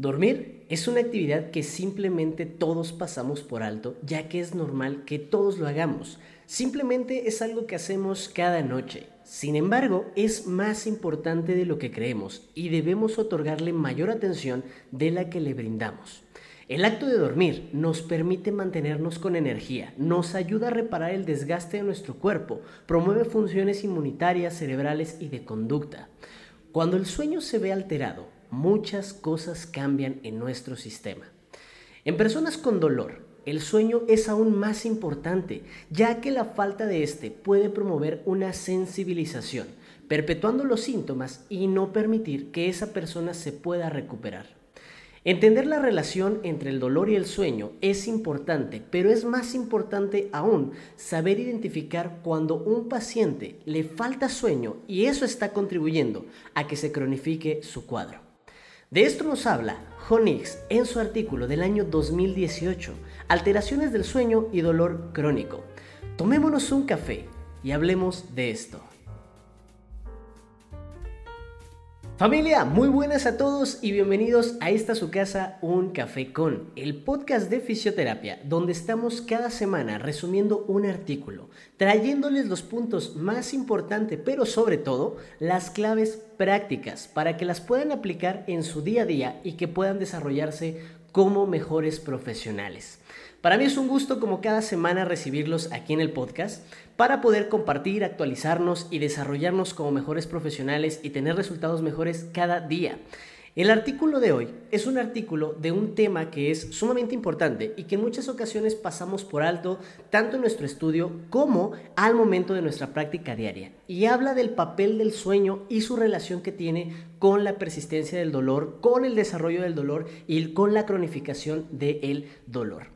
Dormir es una actividad que simplemente todos pasamos por alto, ya que es normal que todos lo hagamos. Simplemente es algo que hacemos cada noche. Sin embargo, es más importante de lo que creemos y debemos otorgarle mayor atención de la que le brindamos. El acto de dormir nos permite mantenernos con energía, nos ayuda a reparar el desgaste de nuestro cuerpo, promueve funciones inmunitarias, cerebrales y de conducta. Cuando el sueño se ve alterado, muchas cosas cambian en nuestro sistema. En personas con dolor, el sueño es aún más importante, ya que la falta de este puede promover una sensibilización, perpetuando los síntomas y no permitir que esa persona se pueda recuperar. Entender la relación entre el dolor y el sueño es importante, pero es más importante aún saber identificar cuando un paciente le falta sueño y eso está contribuyendo a que se cronifique su cuadro. De esto nos habla Honix en su artículo del año 2018, Alteraciones del sueño y dolor crónico. Tomémonos un café y hablemos de esto. Familia, muy buenas a todos y bienvenidos a esta su casa Un Café con, el podcast de fisioterapia, donde estamos cada semana resumiendo un artículo, trayéndoles los puntos más importantes, pero sobre todo las claves prácticas para que las puedan aplicar en su día a día y que puedan desarrollarse como mejores profesionales. Para mí es un gusto como cada semana recibirlos aquí en el podcast para poder compartir, actualizarnos y desarrollarnos como mejores profesionales y tener resultados mejores cada día. El artículo de hoy es un artículo de un tema que es sumamente importante y que en muchas ocasiones pasamos por alto tanto en nuestro estudio como al momento de nuestra práctica diaria. Y habla del papel del sueño y su relación que tiene con la persistencia del dolor, con el desarrollo del dolor y con la cronificación del dolor.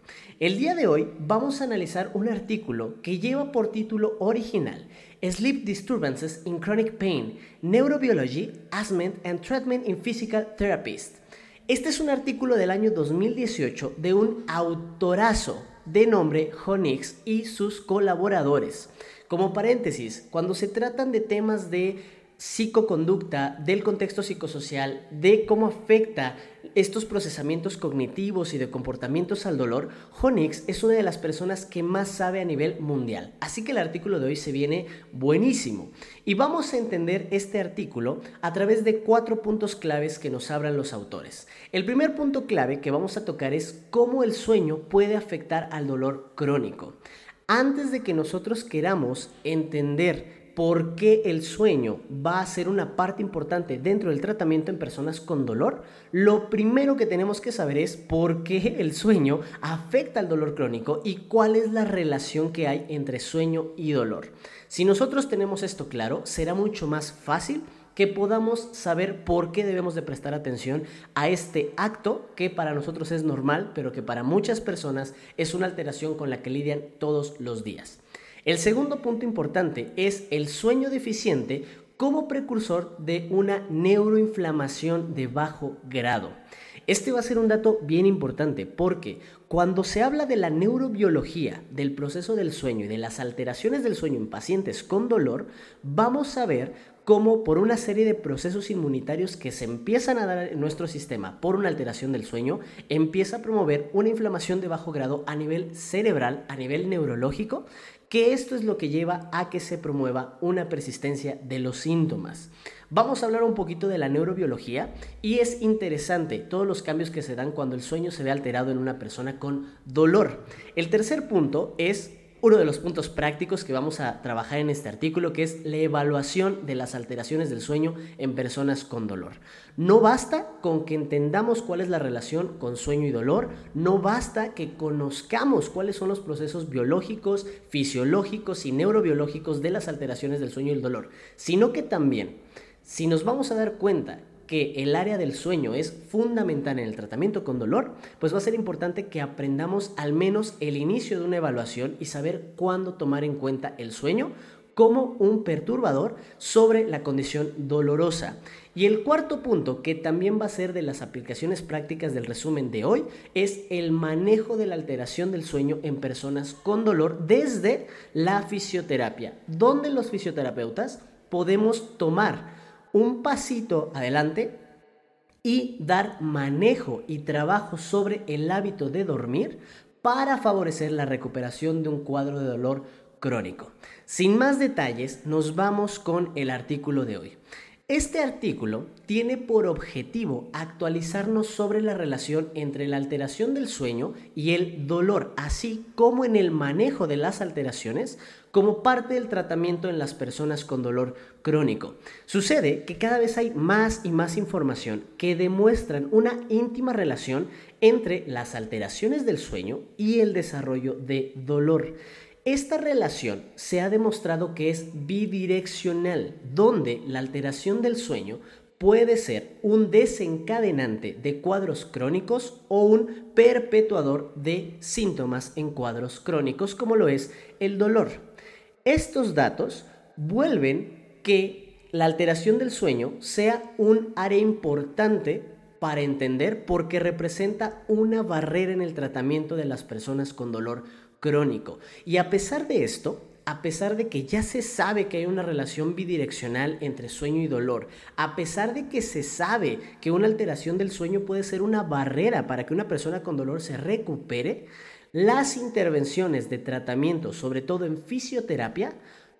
El día de hoy vamos a analizar un artículo que lleva por título original Sleep Disturbances in Chronic Pain, Neurobiology, Assessment and Treatment in Physical Therapists. Este es un artículo del año 2018 de un autorazo de nombre Honix y sus colaboradores. Como paréntesis, cuando se tratan de temas de psicoconducta, del contexto psicosocial, de cómo afecta estos procesamientos cognitivos y de comportamientos al dolor, Honix es una de las personas que más sabe a nivel mundial. Así que el artículo de hoy se viene buenísimo. Y vamos a entender este artículo a través de cuatro puntos claves que nos abran los autores. El primer punto clave que vamos a tocar es cómo el sueño puede afectar al dolor crónico. Antes de que nosotros queramos entender por qué el sueño va a ser una parte importante dentro del tratamiento en personas con dolor, lo primero que tenemos que saber es por qué el sueño afecta al dolor crónico y cuál es la relación que hay entre sueño y dolor. Si nosotros tenemos esto claro, será mucho más fácil que podamos saber por qué debemos de prestar atención a este acto que para nosotros es normal, pero que para muchas personas es una alteración con la que lidian todos los días. El segundo punto importante es el sueño deficiente como precursor de una neuroinflamación de bajo grado. Este va a ser un dato bien importante porque cuando se habla de la neurobiología, del proceso del sueño y de las alteraciones del sueño en pacientes con dolor, vamos a ver cómo por una serie de procesos inmunitarios que se empiezan a dar en nuestro sistema por una alteración del sueño, empieza a promover una inflamación de bajo grado a nivel cerebral, a nivel neurológico, que esto es lo que lleva a que se promueva una persistencia de los síntomas. Vamos a hablar un poquito de la neurobiología y es interesante todos los cambios que se dan cuando el sueño se ve alterado en una persona con dolor. El tercer punto es uno de los puntos prácticos que vamos a trabajar en este artículo, que es la evaluación de las alteraciones del sueño en personas con dolor. No basta con que entendamos cuál es la relación con sueño y dolor, no basta que conozcamos cuáles son los procesos biológicos, fisiológicos y neurobiológicos de las alteraciones del sueño y el dolor, sino que también, si nos vamos a dar cuenta que el área del sueño es fundamental en el tratamiento con dolor, pues va a ser importante que aprendamos al menos el inicio de una evaluación y saber cuándo tomar en cuenta el sueño como un perturbador sobre la condición dolorosa. Y el cuarto punto, que también va a ser de las aplicaciones prácticas del resumen de hoy, es el manejo de la alteración del sueño en personas con dolor desde la fisioterapia, donde los fisioterapeutas podemos tomar un pasito adelante y dar manejo y trabajo sobre el hábito de dormir para favorecer la recuperación de un cuadro de dolor crónico. Sin más detalles, nos vamos con el artículo de hoy. Este artículo tiene por objetivo actualizarnos sobre la relación entre la alteración del sueño y el dolor, así como en el manejo de las alteraciones como parte del tratamiento en las personas con dolor crónico. Sucede que cada vez hay más y más información que demuestran una íntima relación entre las alteraciones del sueño y el desarrollo de dolor. Esta relación se ha demostrado que es bidireccional, donde la alteración del sueño puede ser un desencadenante de cuadros crónicos o un perpetuador de síntomas en cuadros crónicos, como lo es el dolor. Estos datos vuelven que la alteración del sueño sea un área importante para entender porque representa una barrera en el tratamiento de las personas con dolor crónico. Y a pesar de esto, a pesar de que ya se sabe que hay una relación bidireccional entre sueño y dolor, a pesar de que se sabe que una alteración del sueño puede ser una barrera para que una persona con dolor se recupere, las intervenciones de tratamiento, sobre todo en fisioterapia,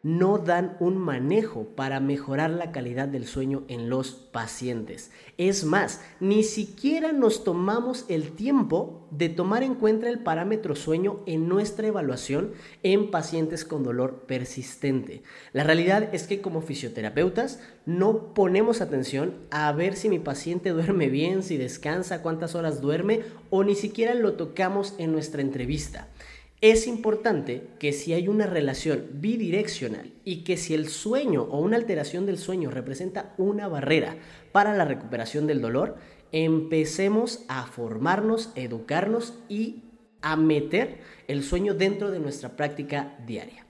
no dan un manejo para mejorar la calidad del sueño en los pacientes. Es más, ni siquiera nos tomamos el tiempo de tomar en cuenta el parámetro sueño en nuestra evaluación en pacientes con dolor persistente. La realidad es que como fisioterapeutas no ponemos atención a ver si mi paciente duerme bien, si descansa, cuántas horas duerme o ni siquiera lo tocamos en nuestra entrevista. Es importante que si hay una relación bidireccional y que si el sueño o una alteración del sueño representa una barrera para la recuperación del dolor, empecemos a formarnos, educarnos y a meter el sueño dentro de nuestra práctica diaria.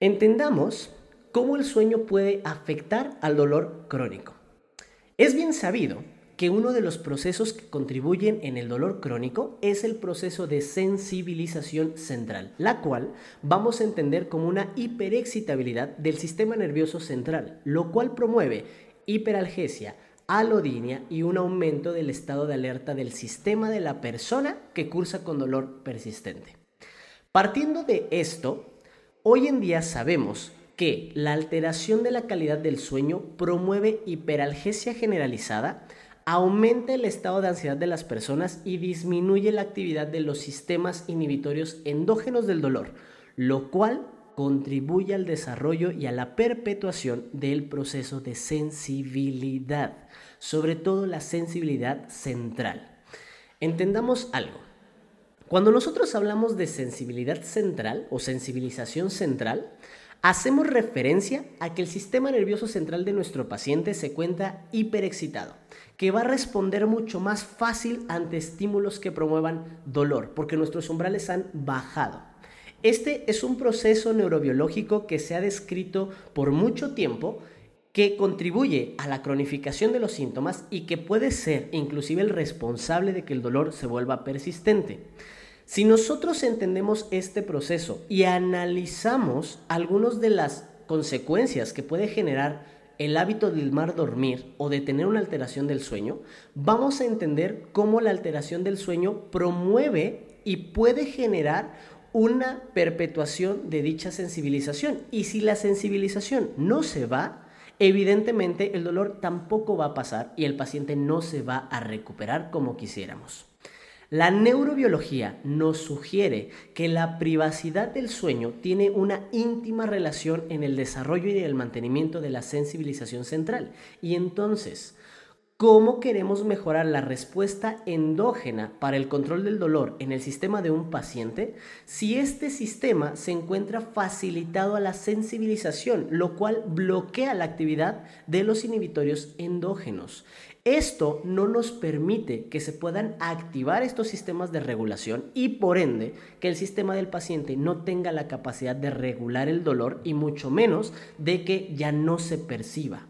Entendamos cómo el sueño puede afectar al dolor crónico. Es bien sabido que uno de los procesos que contribuyen en el dolor crónico es el proceso de sensibilización central, la cual vamos a entender como una hiperexcitabilidad del sistema nervioso central, lo cual promueve hiperalgesia, alodinia y un aumento del estado de alerta del sistema de la persona que cursa con dolor persistente. Partiendo de esto, hoy en día sabemos que la alteración de la calidad del sueño promueve hiperalgesia generalizada, aumenta el estado de ansiedad de las personas y disminuye la actividad de los sistemas inhibitorios endógenos del dolor, lo cual contribuye al desarrollo y a la perpetuación del proceso de sensibilidad, sobre todo la sensibilidad central. Entendamos algo. Cuando nosotros hablamos de sensibilidad central o sensibilización central, hacemos referencia a que el sistema nervioso central de nuestro paciente se cuenta hiperexcitado que va a responder mucho más fácil ante estímulos que promuevan dolor, porque nuestros umbrales han bajado. Este es un proceso neurobiológico que se ha descrito por mucho tiempo que contribuye a la cronificación de los síntomas y que puede ser inclusive el responsable de que el dolor se vuelva persistente. Si nosotros entendemos este proceso y analizamos algunas de las consecuencias que puede generar el hábito del mar dormir o de tener una alteración del sueño, vamos a entender cómo la alteración del sueño promueve y puede generar una perpetuación de dicha sensibilización. Y si la sensibilización no se va, evidentemente el dolor tampoco va a pasar y el paciente no se va a recuperar como quisiéramos. La neurobiología nos sugiere que la privacidad del sueño tiene una íntima relación en el desarrollo y el mantenimiento de la sensibilización central. Y entonces, ¿cómo queremos mejorar la respuesta endógena para el control del dolor en el sistema de un paciente si este sistema se encuentra facilitado a la sensibilización, lo cual bloquea la actividad de los inhibitorios endógenos? Esto no nos permite que se puedan activar estos sistemas de regulación y por ende que el sistema del paciente no tenga la capacidad de regular el dolor y mucho menos de que ya no se perciba.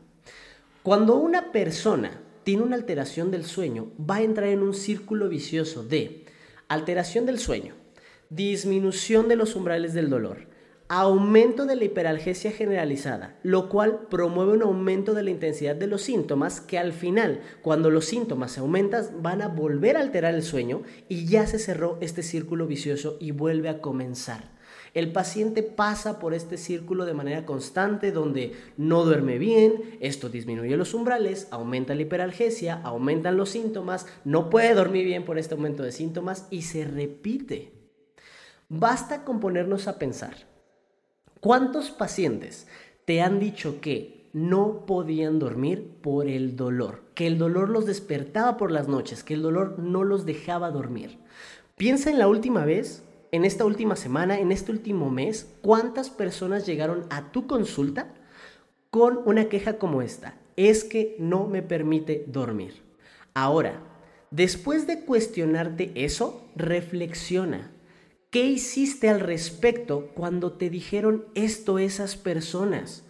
Cuando una persona tiene una alteración del sueño, va a entrar en un círculo vicioso de alteración del sueño, disminución de los umbrales del dolor, aumento de la hiperalgesia generalizada, lo cual promueve un aumento de la intensidad de los síntomas que al final, cuando los síntomas aumentan, van a volver a alterar el sueño y ya se cerró este círculo vicioso y vuelve a comenzar. El paciente pasa por este círculo de manera constante donde no duerme bien, esto disminuye los umbrales, aumenta la hiperalgesia, aumentan los síntomas, no puede dormir bien por este aumento de síntomas y se repite. Basta con ponernos a pensar ¿Cuántos pacientes te han dicho que no podían dormir por el dolor? Que el dolor los despertaba por las noches, que el dolor no los dejaba dormir. Piensa en la última vez, en esta última semana, en este último mes, cuántas personas llegaron a tu consulta con una queja como esta. Es que no me permite dormir. Ahora, después de cuestionarte eso, reflexiona. ¿Qué hiciste al respecto cuando te dijeron esto esas personas?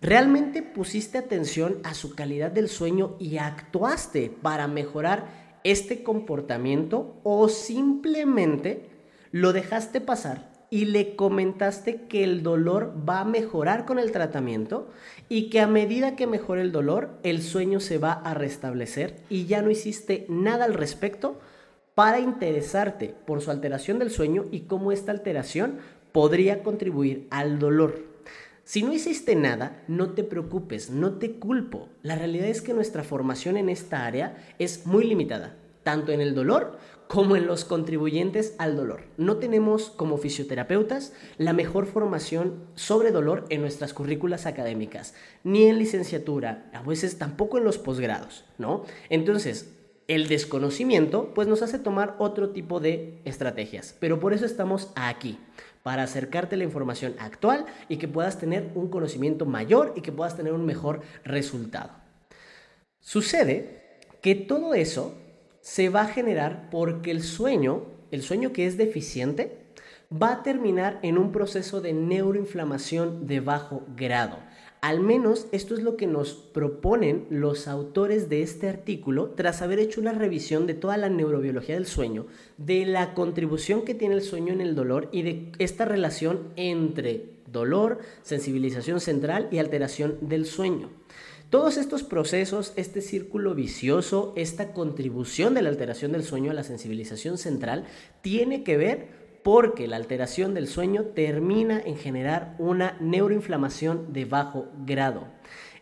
¿Realmente pusiste atención a su calidad del sueño y actuaste para mejorar este comportamiento o simplemente lo dejaste pasar y le comentaste que el dolor va a mejorar con el tratamiento y que a medida que mejore el dolor, el sueño se va a restablecer y ya no hiciste nada al respecto para interesarte por su alteración del sueño y cómo esta alteración podría contribuir al dolor. Si no hiciste nada, no te preocupes, no te culpo. La realidad es que nuestra formación en esta área es muy limitada, tanto en el dolor como en los contribuyentes al dolor. No tenemos como fisioterapeutas la mejor formación sobre dolor en nuestras currículas académicas, ni en licenciatura, a veces tampoco en los posgrados, ¿no? Entonces, el desconocimiento pues nos hace tomar otro tipo de estrategias, pero por eso estamos aquí, para acercarte la información actual y que puedas tener un conocimiento mayor y que puedas tener un mejor resultado. Sucede que todo eso se va a generar porque el sueño, el sueño que es deficiente, va a terminar en un proceso de neuroinflamación de bajo grado. Al menos esto es lo que nos proponen los autores de este artículo tras haber hecho una revisión de toda la neurobiología del sueño, de la contribución que tiene el sueño en el dolor y de esta relación entre dolor, sensibilización central y alteración del sueño. Todos estos procesos, este círculo vicioso, esta contribución de la alteración del sueño a la sensibilización central, tiene que ver porque la alteración del sueño termina en generar una neuroinflamación de bajo grado.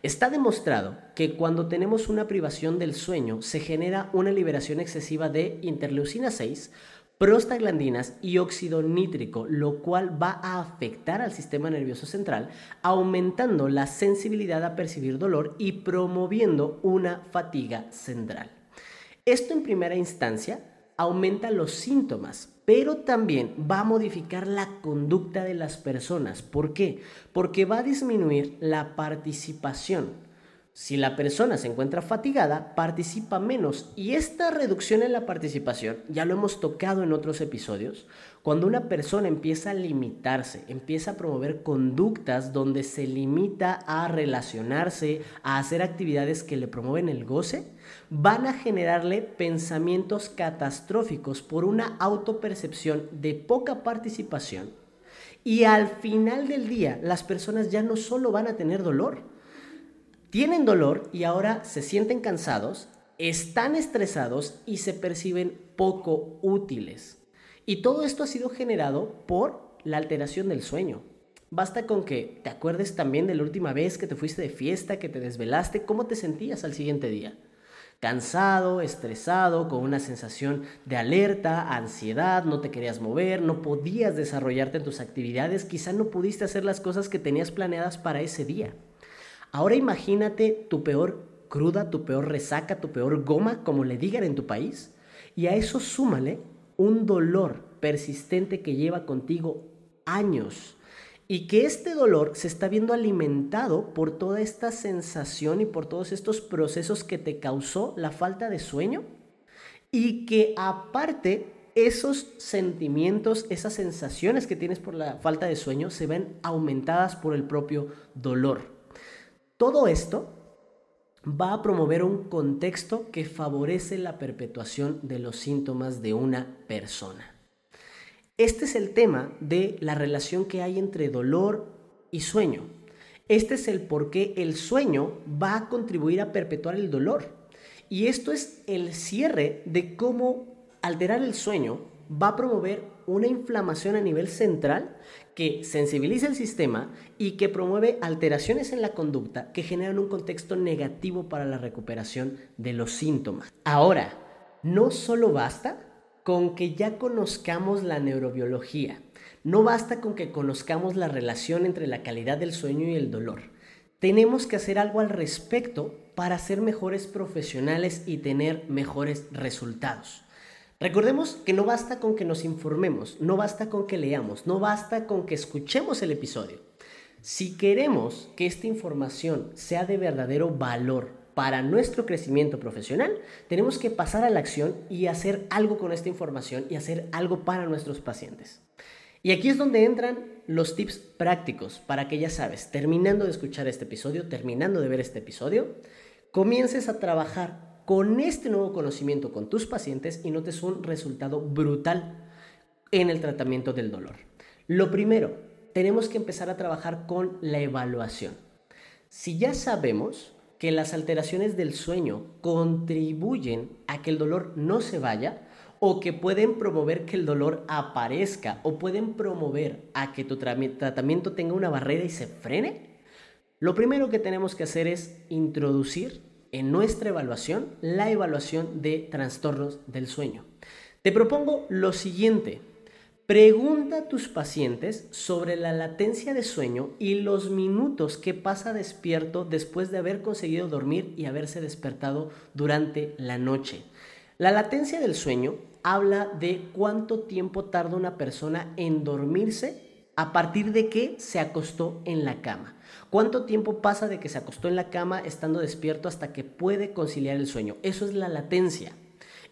Está demostrado que cuando tenemos una privación del sueño se genera una liberación excesiva de interleucina 6, prostaglandinas y óxido nítrico, lo cual va a afectar al sistema nervioso central, aumentando la sensibilidad a percibir dolor y promoviendo una fatiga central. Esto en primera instancia aumenta los síntomas, pero también va a modificar la conducta de las personas. ¿Por qué? Porque va a disminuir la participación. Si la persona se encuentra fatigada, participa menos. Y esta reducción en la participación, ya lo hemos tocado en otros episodios, cuando una persona empieza a limitarse, empieza a promover conductas donde se limita a relacionarse, a hacer actividades que le promueven el goce, van a generarle pensamientos catastróficos por una autopercepción de poca participación. Y al final del día, las personas ya no solo van a tener dolor, tienen dolor y ahora se sienten cansados, están estresados y se perciben poco útiles. Y todo esto ha sido generado por la alteración del sueño. Basta con que te acuerdes también de la última vez que te fuiste de fiesta, que te desvelaste, cómo te sentías al siguiente día. Cansado, estresado, con una sensación de alerta, ansiedad, no te querías mover, no podías desarrollarte en tus actividades, quizá no pudiste hacer las cosas que tenías planeadas para ese día. Ahora imagínate tu peor cruda, tu peor resaca, tu peor goma, como le digan en tu país, y a eso súmale un dolor persistente que lleva contigo años y que este dolor se está viendo alimentado por toda esta sensación y por todos estos procesos que te causó la falta de sueño y que aparte esos sentimientos, esas sensaciones que tienes por la falta de sueño se ven aumentadas por el propio dolor. Todo esto va a promover un contexto que favorece la perpetuación de los síntomas de una persona. Este es el tema de la relación que hay entre dolor y sueño. Este es el por qué el sueño va a contribuir a perpetuar el dolor. Y esto es el cierre de cómo alterar el sueño va a promover una inflamación a nivel central que sensibiliza el sistema y que promueve alteraciones en la conducta que generan un contexto negativo para la recuperación de los síntomas. Ahora, no solo basta con que ya conozcamos la neurobiología, no basta con que conozcamos la relación entre la calidad del sueño y el dolor. Tenemos que hacer algo al respecto para ser mejores profesionales y tener mejores resultados. Recordemos que no basta con que nos informemos, no basta con que leamos, no basta con que escuchemos el episodio. Si queremos que esta información sea de verdadero valor para nuestro crecimiento profesional, tenemos que pasar a la acción y hacer algo con esta información y hacer algo para nuestros pacientes. Y aquí es donde entran los tips prácticos para que ya sabes, terminando de escuchar este episodio, terminando de ver este episodio, comiences a trabajar con este nuevo conocimiento con tus pacientes y notes un resultado brutal en el tratamiento del dolor. Lo primero, tenemos que empezar a trabajar con la evaluación. Si ya sabemos que las alteraciones del sueño contribuyen a que el dolor no se vaya o que pueden promover que el dolor aparezca o pueden promover a que tu tratamiento tenga una barrera y se frene, lo primero que tenemos que hacer es introducir en nuestra evaluación la evaluación de trastornos del sueño. Te propongo lo siguiente. Pregunta a tus pacientes sobre la latencia de sueño y los minutos que pasa despierto después de haber conseguido dormir y haberse despertado durante la noche. La latencia del sueño habla de cuánto tiempo tarda una persona en dormirse a partir de que se acostó en la cama. ¿Cuánto tiempo pasa de que se acostó en la cama estando despierto hasta que puede conciliar el sueño? Eso es la latencia.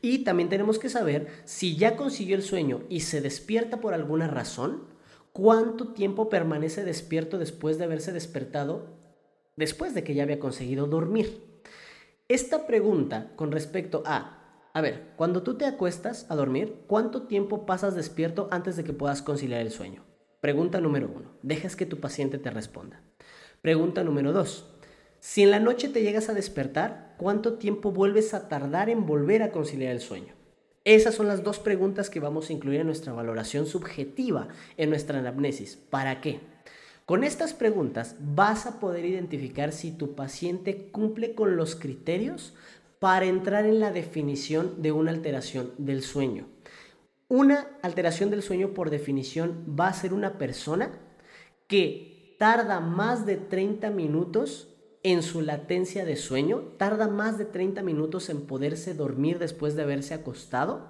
Y también tenemos que saber si ya consiguió el sueño y se despierta por alguna razón, cuánto tiempo permanece despierto después de haberse despertado, después de que ya había conseguido dormir. Esta pregunta con respecto a, a ver, cuando tú te acuestas a dormir, ¿cuánto tiempo pasas despierto antes de que puedas conciliar el sueño? Pregunta número uno. Dejas que tu paciente te responda. Pregunta número dos. Si en la noche te llegas a despertar, ¿cuánto tiempo vuelves a tardar en volver a conciliar el sueño? Esas son las dos preguntas que vamos a incluir en nuestra valoración subjetiva, en nuestra anamnesis. ¿Para qué? Con estas preguntas vas a poder identificar si tu paciente cumple con los criterios para entrar en la definición de una alteración del sueño. Una alteración del sueño por definición va a ser una persona que tarda más de 30 minutos en su latencia de sueño, tarda más de 30 minutos en poderse dormir después de haberse acostado,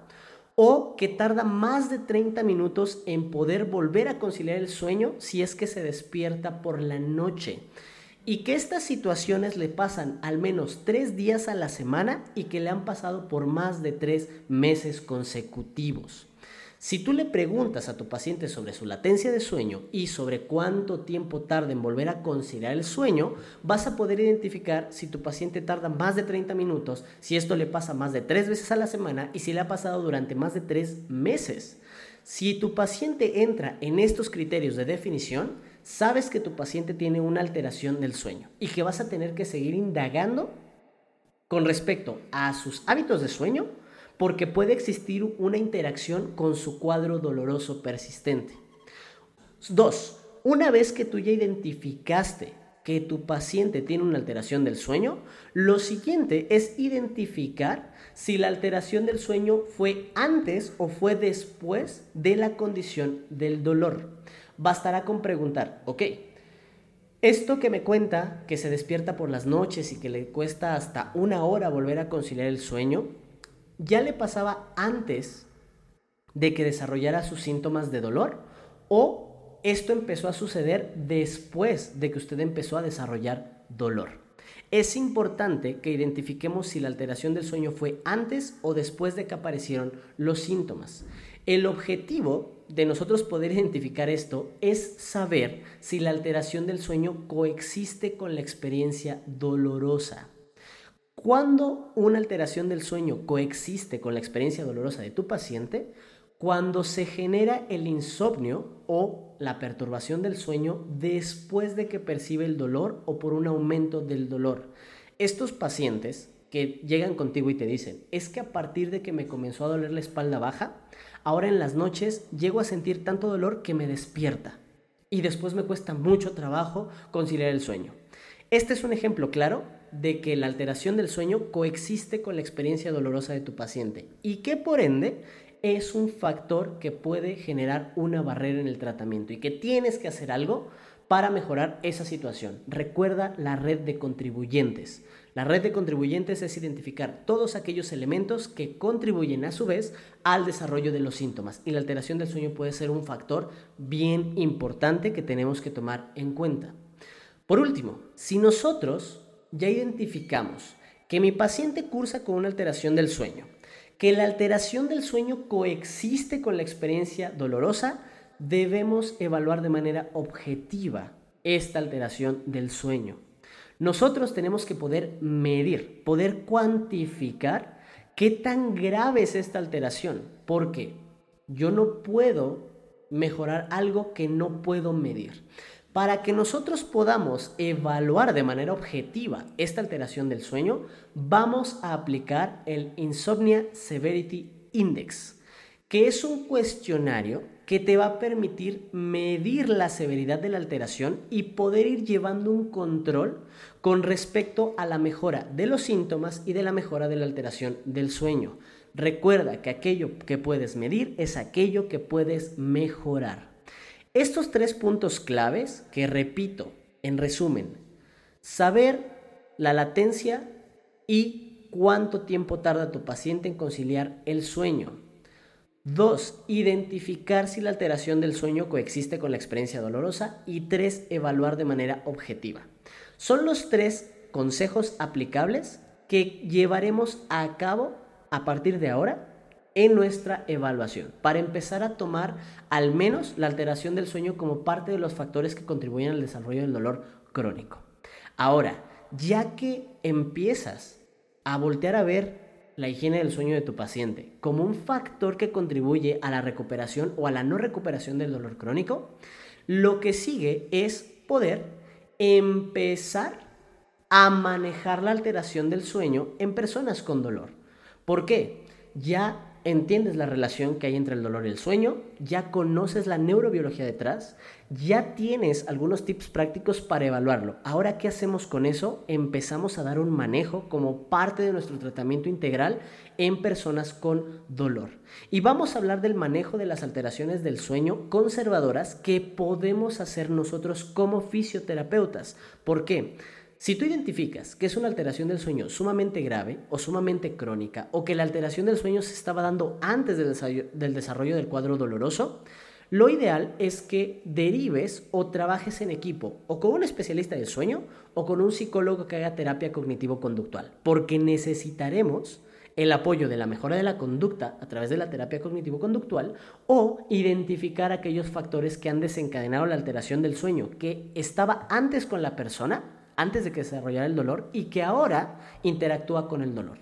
o que tarda más de 30 minutos en poder volver a conciliar el sueño si es que se despierta por la noche. Y que estas situaciones le pasan al menos tres días a la semana y que le han pasado por más de tres meses consecutivos. Si tú le preguntas a tu paciente sobre su latencia de sueño y sobre cuánto tiempo tarda en volver a conciliar el sueño, vas a poder identificar si tu paciente tarda más de 30 minutos, si esto le pasa más de tres veces a la semana y si le ha pasado durante más de tres meses. Si tu paciente entra en estos criterios de definición, sabes que tu paciente tiene una alteración del sueño y que vas a tener que seguir indagando con respecto a sus hábitos de sueño porque puede existir una interacción con su cuadro doloroso persistente. Dos, una vez que tú ya identificaste que tu paciente tiene una alteración del sueño, lo siguiente es identificar si la alteración del sueño fue antes o fue después de la condición del dolor. Bastará con preguntar, ok, esto que me cuenta que se despierta por las noches y que le cuesta hasta una hora volver a conciliar el sueño, ya le pasaba antes de que desarrollara sus síntomas de dolor o esto empezó a suceder después de que usted empezó a desarrollar dolor. Es importante que identifiquemos si la alteración del sueño fue antes o después de que aparecieron los síntomas. El objetivo de nosotros poder identificar esto es saber si la alteración del sueño coexiste con la experiencia dolorosa. Cuando una alteración del sueño coexiste con la experiencia dolorosa de tu paciente, cuando se genera el insomnio o la perturbación del sueño después de que percibe el dolor o por un aumento del dolor. Estos pacientes que llegan contigo y te dicen, es que a partir de que me comenzó a doler la espalda baja, ahora en las noches llego a sentir tanto dolor que me despierta y después me cuesta mucho trabajo conciliar el sueño. Este es un ejemplo claro de que la alteración del sueño coexiste con la experiencia dolorosa de tu paciente y que por ende es un factor que puede generar una barrera en el tratamiento y que tienes que hacer algo para mejorar esa situación. Recuerda la red de contribuyentes. La red de contribuyentes es identificar todos aquellos elementos que contribuyen a su vez al desarrollo de los síntomas y la alteración del sueño puede ser un factor bien importante que tenemos que tomar en cuenta. Por último, si nosotros ya identificamos que mi paciente cursa con una alteración del sueño, que la alteración del sueño coexiste con la experiencia dolorosa, debemos evaluar de manera objetiva esta alteración del sueño. Nosotros tenemos que poder medir, poder cuantificar qué tan grave es esta alteración, porque yo no puedo mejorar algo que no puedo medir. Para que nosotros podamos evaluar de manera objetiva esta alteración del sueño, vamos a aplicar el Insomnia Severity Index, que es un cuestionario que te va a permitir medir la severidad de la alteración y poder ir llevando un control con respecto a la mejora de los síntomas y de la mejora de la alteración del sueño. Recuerda que aquello que puedes medir es aquello que puedes mejorar. Estos tres puntos claves que repito, en resumen, saber la latencia y cuánto tiempo tarda tu paciente en conciliar el sueño. Dos, identificar si la alteración del sueño coexiste con la experiencia dolorosa. Y tres, evaluar de manera objetiva. Son los tres consejos aplicables que llevaremos a cabo a partir de ahora en nuestra evaluación para empezar a tomar al menos la alteración del sueño como parte de los factores que contribuyen al desarrollo del dolor crónico. Ahora, ya que empiezas a voltear a ver la higiene del sueño de tu paciente como un factor que contribuye a la recuperación o a la no recuperación del dolor crónico, lo que sigue es poder empezar a manejar la alteración del sueño en personas con dolor. ¿Por qué? Ya entiendes la relación que hay entre el dolor y el sueño, ya conoces la neurobiología detrás, ya tienes algunos tips prácticos para evaluarlo. Ahora, ¿qué hacemos con eso? Empezamos a dar un manejo como parte de nuestro tratamiento integral en personas con dolor. Y vamos a hablar del manejo de las alteraciones del sueño conservadoras que podemos hacer nosotros como fisioterapeutas. ¿Por qué? Si tú identificas que es una alteración del sueño sumamente grave o sumamente crónica o que la alteración del sueño se estaba dando antes del desarrollo del cuadro doloroso, lo ideal es que derives o trabajes en equipo o con un especialista del sueño o con un psicólogo que haga terapia cognitivo-conductual, porque necesitaremos el apoyo de la mejora de la conducta a través de la terapia cognitivo-conductual o identificar aquellos factores que han desencadenado la alteración del sueño que estaba antes con la persona antes de que desarrollara el dolor y que ahora interactúa con el dolor.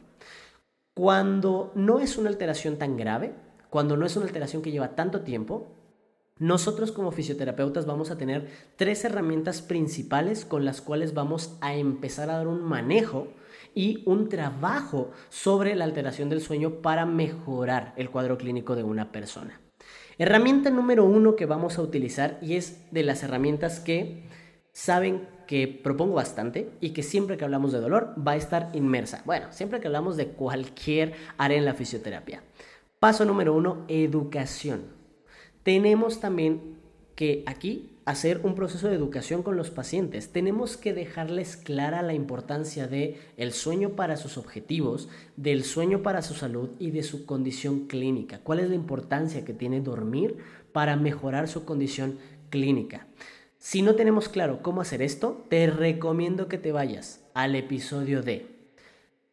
Cuando no es una alteración tan grave, cuando no es una alteración que lleva tanto tiempo, nosotros como fisioterapeutas vamos a tener tres herramientas principales con las cuales vamos a empezar a dar un manejo y un trabajo sobre la alteración del sueño para mejorar el cuadro clínico de una persona. Herramienta número uno que vamos a utilizar y es de las herramientas que saben que propongo bastante y que siempre que hablamos de dolor va a estar inmersa. Bueno, siempre que hablamos de cualquier área en la fisioterapia. Paso número uno, educación. Tenemos también que aquí hacer un proceso de educación con los pacientes. Tenemos que dejarles clara la importancia de el sueño para sus objetivos, del sueño para su salud y de su condición clínica. ¿Cuál es la importancia que tiene dormir para mejorar su condición clínica? Si no tenemos claro cómo hacer esto, te recomiendo que te vayas al episodio de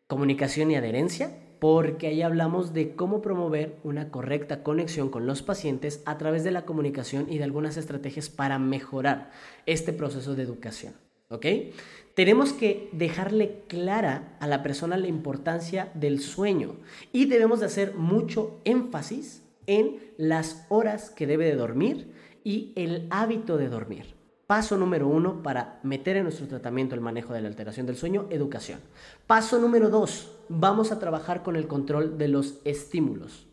comunicación y adherencia, porque ahí hablamos de cómo promover una correcta conexión con los pacientes a través de la comunicación y de algunas estrategias para mejorar este proceso de educación. ¿Ok? Tenemos que dejarle clara a la persona la importancia del sueño y debemos de hacer mucho énfasis en las horas que debe de dormir y el hábito de dormir. Paso número uno para meter en nuestro tratamiento el manejo de la alteración del sueño, educación. Paso número dos, vamos a trabajar con el control de los estímulos.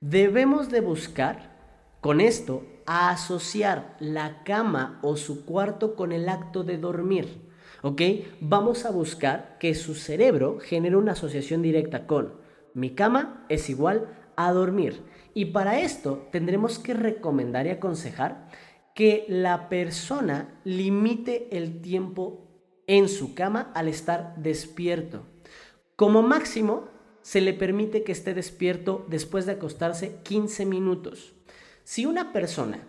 Debemos de buscar con esto asociar la cama o su cuarto con el acto de dormir. ¿Ok? Vamos a buscar que su cerebro genere una asociación directa con mi cama es igual a dormir. Y para esto tendremos que recomendar y aconsejar que la persona limite el tiempo en su cama al estar despierto. Como máximo, se le permite que esté despierto después de acostarse 15 minutos. Si una persona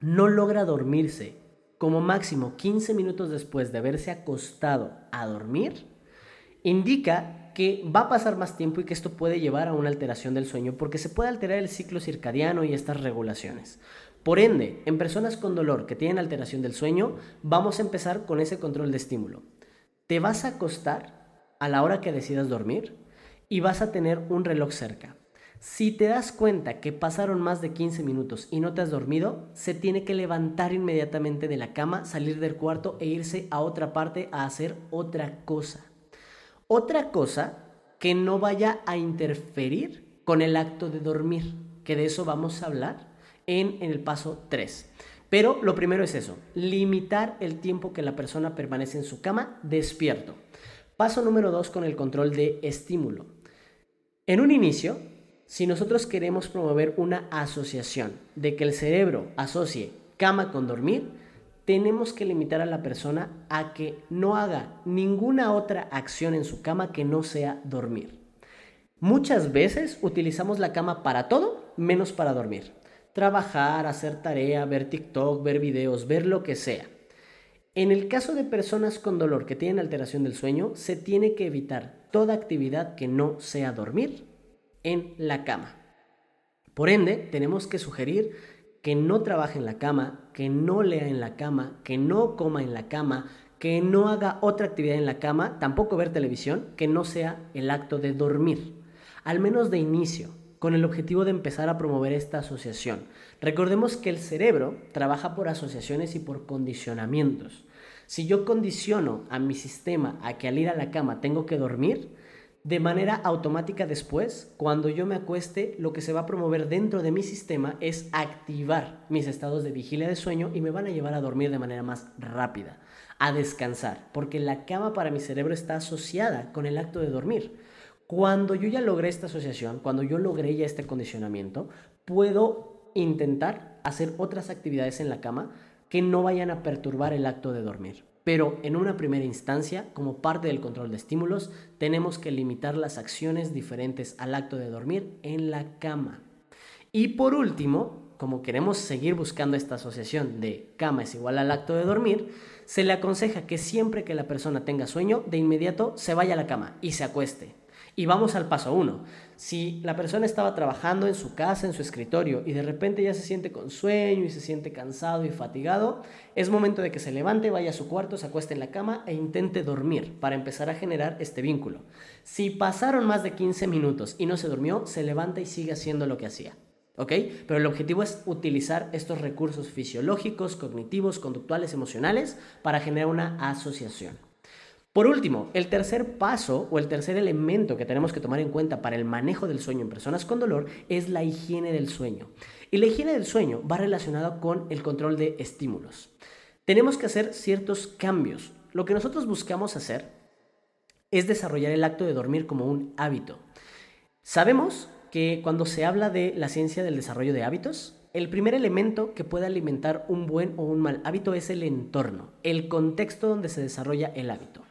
no logra dormirse como máximo 15 minutos después de haberse acostado a dormir, indica que va a pasar más tiempo y que esto puede llevar a una alteración del sueño porque se puede alterar el ciclo circadiano y estas regulaciones. Por ende, en personas con dolor que tienen alteración del sueño, vamos a empezar con ese control de estímulo. Te vas a acostar a la hora que decidas dormir y vas a tener un reloj cerca. Si te das cuenta que pasaron más de 15 minutos y no te has dormido, se tiene que levantar inmediatamente de la cama, salir del cuarto e irse a otra parte a hacer otra cosa. Otra cosa que no vaya a interferir con el acto de dormir, que de eso vamos a hablar en, el paso 3. Pero lo primero es eso, limitar el tiempo que la persona permanece en su cama despierto. Paso número 2 con el control de estímulo. En un inicio, si nosotros queremos promover una asociación de que el cerebro asocie cama con dormir, tenemos que limitar a la persona a que no haga ninguna otra acción en su cama que no sea dormir. Muchas veces utilizamos la cama para todo menos para dormir trabajar, hacer tarea, ver TikTok, ver videos, ver lo que sea. En el caso de personas con dolor que tienen alteración del sueño, se tiene que evitar toda actividad que no sea dormir en la cama. Por ende, tenemos que sugerir que no trabaje en la cama, que no lea en la cama, que no coma en la cama, que no haga otra actividad en la cama, tampoco ver televisión, que no sea el acto de dormir, al menos de inicio con el objetivo de empezar a promover esta asociación. Recordemos que el cerebro trabaja por asociaciones y por condicionamientos. Si yo condiciono a mi sistema a que al ir a la cama tengo que dormir, de manera automática después, cuando yo me acueste, lo que se va a promover dentro de mi sistema es activar mis estados de vigilia de sueño y me van a llevar a dormir de manera más rápida, a descansar, porque la cama para mi cerebro está asociada con el acto de dormir. Cuando yo ya logré esta asociación, cuando yo logré ya este condicionamiento, puedo intentar hacer otras actividades en la cama que no vayan a perturbar el acto de dormir. Pero en una primera instancia, como parte del control de estímulos, tenemos que limitar las acciones diferentes al acto de dormir en la cama. Y por último, como queremos seguir buscando esta asociación de cama es igual al acto de dormir, se le aconseja que siempre que la persona tenga sueño, de inmediato se vaya a la cama y se acueste. Y vamos al paso uno. Si la persona estaba trabajando en su casa, en su escritorio, y de repente ya se siente con sueño y se siente cansado y fatigado, es momento de que se levante, vaya a su cuarto, se acueste en la cama e intente dormir para empezar a generar este vínculo. Si pasaron más de 15 minutos y no se durmió, se levanta y sigue haciendo lo que hacía. ¿Ok? Pero el objetivo es utilizar estos recursos fisiológicos, cognitivos, conductuales, emocionales para generar una asociación. Por último, el tercer paso o el tercer elemento que tenemos que tomar en cuenta para el manejo del sueño en personas con dolor es la higiene del sueño. Y la higiene del sueño va relacionada con el control de estímulos. Tenemos que hacer ciertos cambios. Lo que nosotros buscamos hacer es desarrollar el acto de dormir como un hábito. Sabemos que cuando se habla de la ciencia del desarrollo de hábitos, el primer elemento que puede alimentar un buen o un mal hábito es el entorno, el contexto donde se desarrolla el hábito.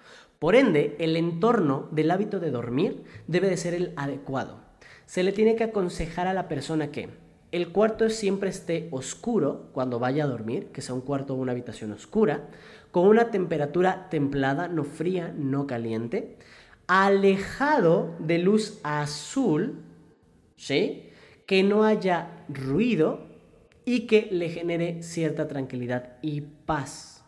Por ende, el entorno del hábito de dormir debe de ser el adecuado. Se le tiene que aconsejar a la persona que el cuarto siempre esté oscuro cuando vaya a dormir, que sea un cuarto o una habitación oscura, con una temperatura templada, no fría, no caliente, alejado de luz azul, ¿sí? Que no haya ruido y que le genere cierta tranquilidad y paz.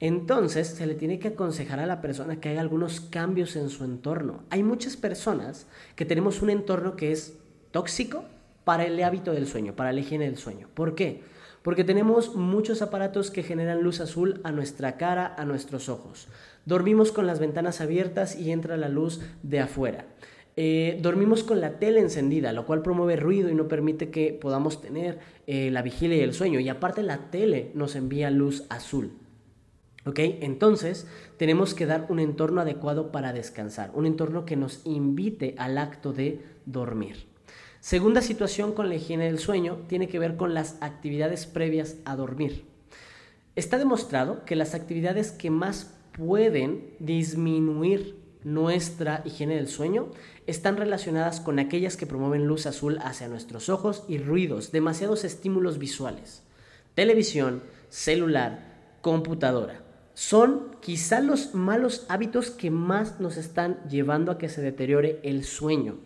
Entonces se le tiene que aconsejar a la persona que haga algunos cambios en su entorno. Hay muchas personas que tenemos un entorno que es tóxico para el hábito del sueño, para la higiene del sueño. ¿Por qué? Porque tenemos muchos aparatos que generan luz azul a nuestra cara, a nuestros ojos. Dormimos con las ventanas abiertas y entra la luz de afuera. Eh, dormimos con la tele encendida, lo cual promueve ruido y no permite que podamos tener eh, la vigilia y el sueño. Y aparte la tele nos envía luz azul. ¿Ok? Entonces tenemos que dar un entorno adecuado para descansar, un entorno que nos invite al acto de dormir. Segunda situación con la higiene del sueño tiene que ver con las actividades previas a dormir. Está demostrado que las actividades que más pueden disminuir nuestra higiene del sueño están relacionadas con aquellas que promueven luz azul hacia nuestros ojos y ruidos, demasiados estímulos visuales. Televisión, celular, computadora. Son quizá los malos hábitos que más nos están llevando a que se deteriore el sueño.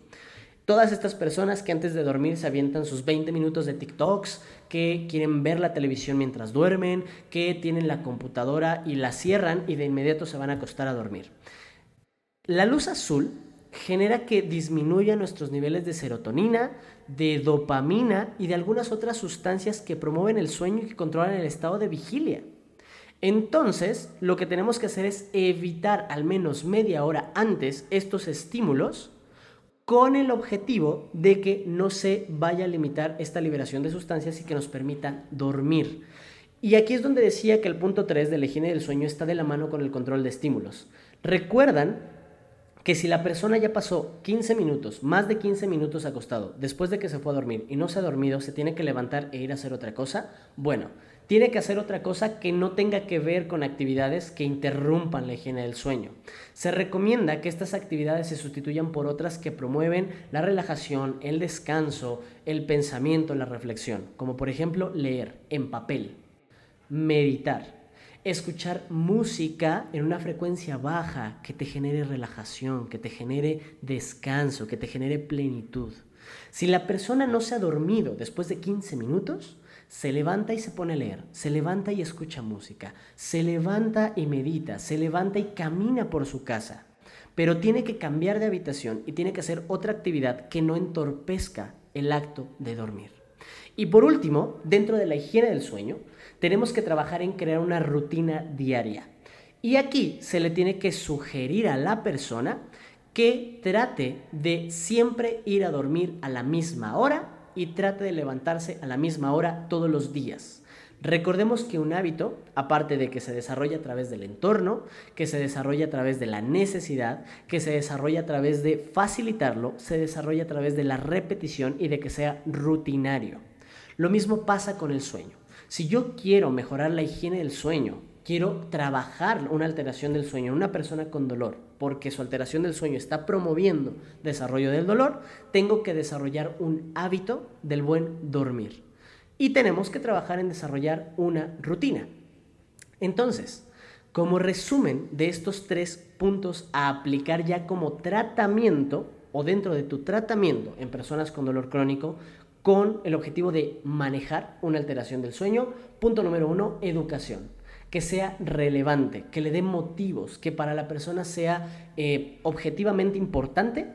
Todas estas personas que antes de dormir se avientan sus 20 minutos de TikToks, que quieren ver la televisión mientras duermen, que tienen la computadora y la cierran y de inmediato se van a acostar a dormir. La luz azul genera que disminuya nuestros niveles de serotonina, de dopamina y de algunas otras sustancias que promueven el sueño y que controlan el estado de vigilia. Entonces, lo que tenemos que hacer es evitar al menos media hora antes estos estímulos con el objetivo de que no se vaya a limitar esta liberación de sustancias y que nos permita dormir. Y aquí es donde decía que el punto 3 de la higiene del sueño está de la mano con el control de estímulos. Recuerdan que si la persona ya pasó 15 minutos, más de 15 minutos acostado, después de que se fue a dormir y no se ha dormido, se tiene que levantar e ir a hacer otra cosa, bueno, tiene que hacer otra cosa que no tenga que ver con actividades que interrumpan la higiene del sueño. Se recomienda que estas actividades se sustituyan por otras que promueven la relajación, el descanso, el pensamiento, la reflexión, como por ejemplo leer en papel, meditar, escuchar música en una frecuencia baja que te genere relajación, que te genere descanso, que te genere plenitud. Si la persona no se ha dormido después de 15 minutos, se levanta y se pone a leer, se levanta y escucha música, se levanta y medita, se levanta y camina por su casa, pero tiene que cambiar de habitación y tiene que hacer otra actividad que no entorpezca el acto de dormir. Y por último, dentro de la higiene del sueño, tenemos que trabajar en crear una rutina diaria. Y aquí se le tiene que sugerir a la persona que trate de siempre ir a dormir a la misma hora y trate de levantarse a la misma hora todos los días. Recordemos que un hábito, aparte de que se desarrolla a través del entorno, que se desarrolla a través de la necesidad, que se desarrolla a través de facilitarlo, se desarrolla a través de la repetición y de que sea rutinario. Lo mismo pasa con el sueño. Si yo quiero mejorar la higiene del sueño, quiero trabajar una alteración del sueño en una persona con dolor, porque su alteración del sueño está promoviendo desarrollo del dolor, tengo que desarrollar un hábito del buen dormir. Y tenemos que trabajar en desarrollar una rutina. Entonces, como resumen de estos tres puntos a aplicar ya como tratamiento o dentro de tu tratamiento en personas con dolor crónico, con el objetivo de manejar una alteración del sueño, punto número uno, educación que sea relevante, que le dé motivos, que para la persona sea eh, objetivamente importante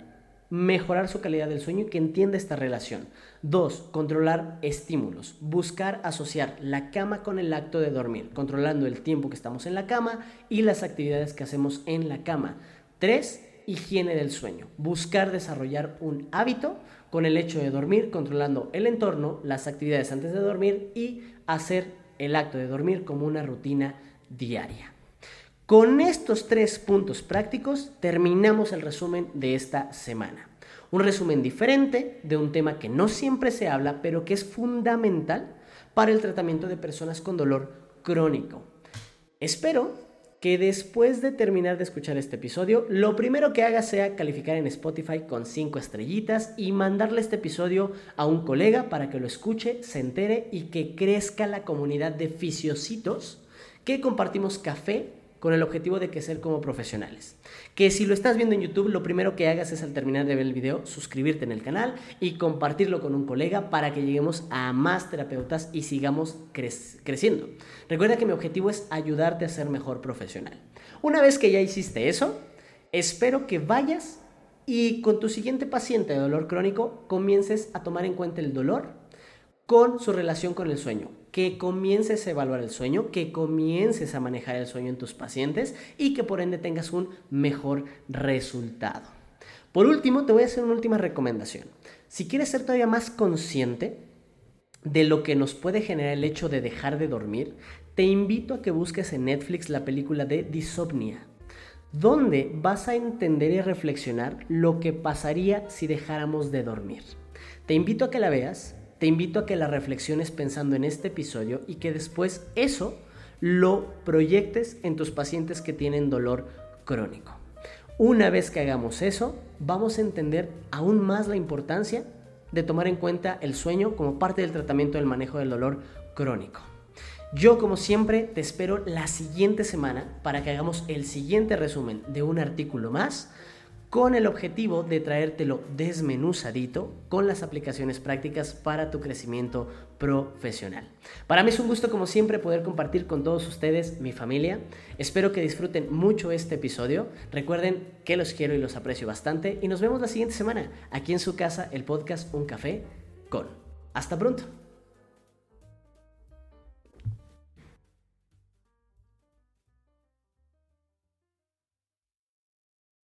mejorar su calidad del sueño y que entienda esta relación. Dos, controlar estímulos, buscar asociar la cama con el acto de dormir, controlando el tiempo que estamos en la cama y las actividades que hacemos en la cama. Tres, higiene del sueño, buscar desarrollar un hábito con el hecho de dormir, controlando el entorno, las actividades antes de dormir y hacer el acto de dormir como una rutina diaria. Con estos tres puntos prácticos terminamos el resumen de esta semana. Un resumen diferente de un tema que no siempre se habla, pero que es fundamental para el tratamiento de personas con dolor crónico. Espero que después de terminar de escuchar este episodio, lo primero que haga sea calificar en Spotify con 5 estrellitas y mandarle este episodio a un colega para que lo escuche, se entere y que crezca la comunidad de fisiocitos que compartimos café con el objetivo de que ser como profesionales. Que si lo estás viendo en YouTube, lo primero que hagas es al terminar de ver el video, suscribirte en el canal y compartirlo con un colega para que lleguemos a más terapeutas y sigamos creciendo. Recuerda que mi objetivo es ayudarte a ser mejor profesional. Una vez que ya hiciste eso, espero que vayas y con tu siguiente paciente de dolor crónico comiences a tomar en cuenta el dolor con su relación con el sueño. Que comiences a evaluar el sueño, que comiences a manejar el sueño en tus pacientes y que por ende tengas un mejor resultado. Por último, te voy a hacer una última recomendación. Si quieres ser todavía más consciente de lo que nos puede generar el hecho de dejar de dormir, te invito a que busques en Netflix la película de Disopnia, donde vas a entender y reflexionar lo que pasaría si dejáramos de dormir. Te invito a que la veas, te invito a que la reflexiones pensando en este episodio y que después eso lo proyectes en tus pacientes que tienen dolor crónico. Una vez que hagamos eso, vamos a entender aún más la importancia de tomar en cuenta el sueño como parte del tratamiento del manejo del dolor crónico. Yo como siempre te espero la siguiente semana para que hagamos el siguiente resumen de un artículo más con el objetivo de traértelo desmenuzadito con las aplicaciones prácticas para tu crecimiento profesional. Para mí es un gusto como siempre poder compartir con todos ustedes, mi familia. Espero que disfruten mucho este episodio. Recuerden que los quiero y los aprecio bastante y nos vemos la siguiente semana aquí en su casa, el podcast Un Café con. Hasta pronto.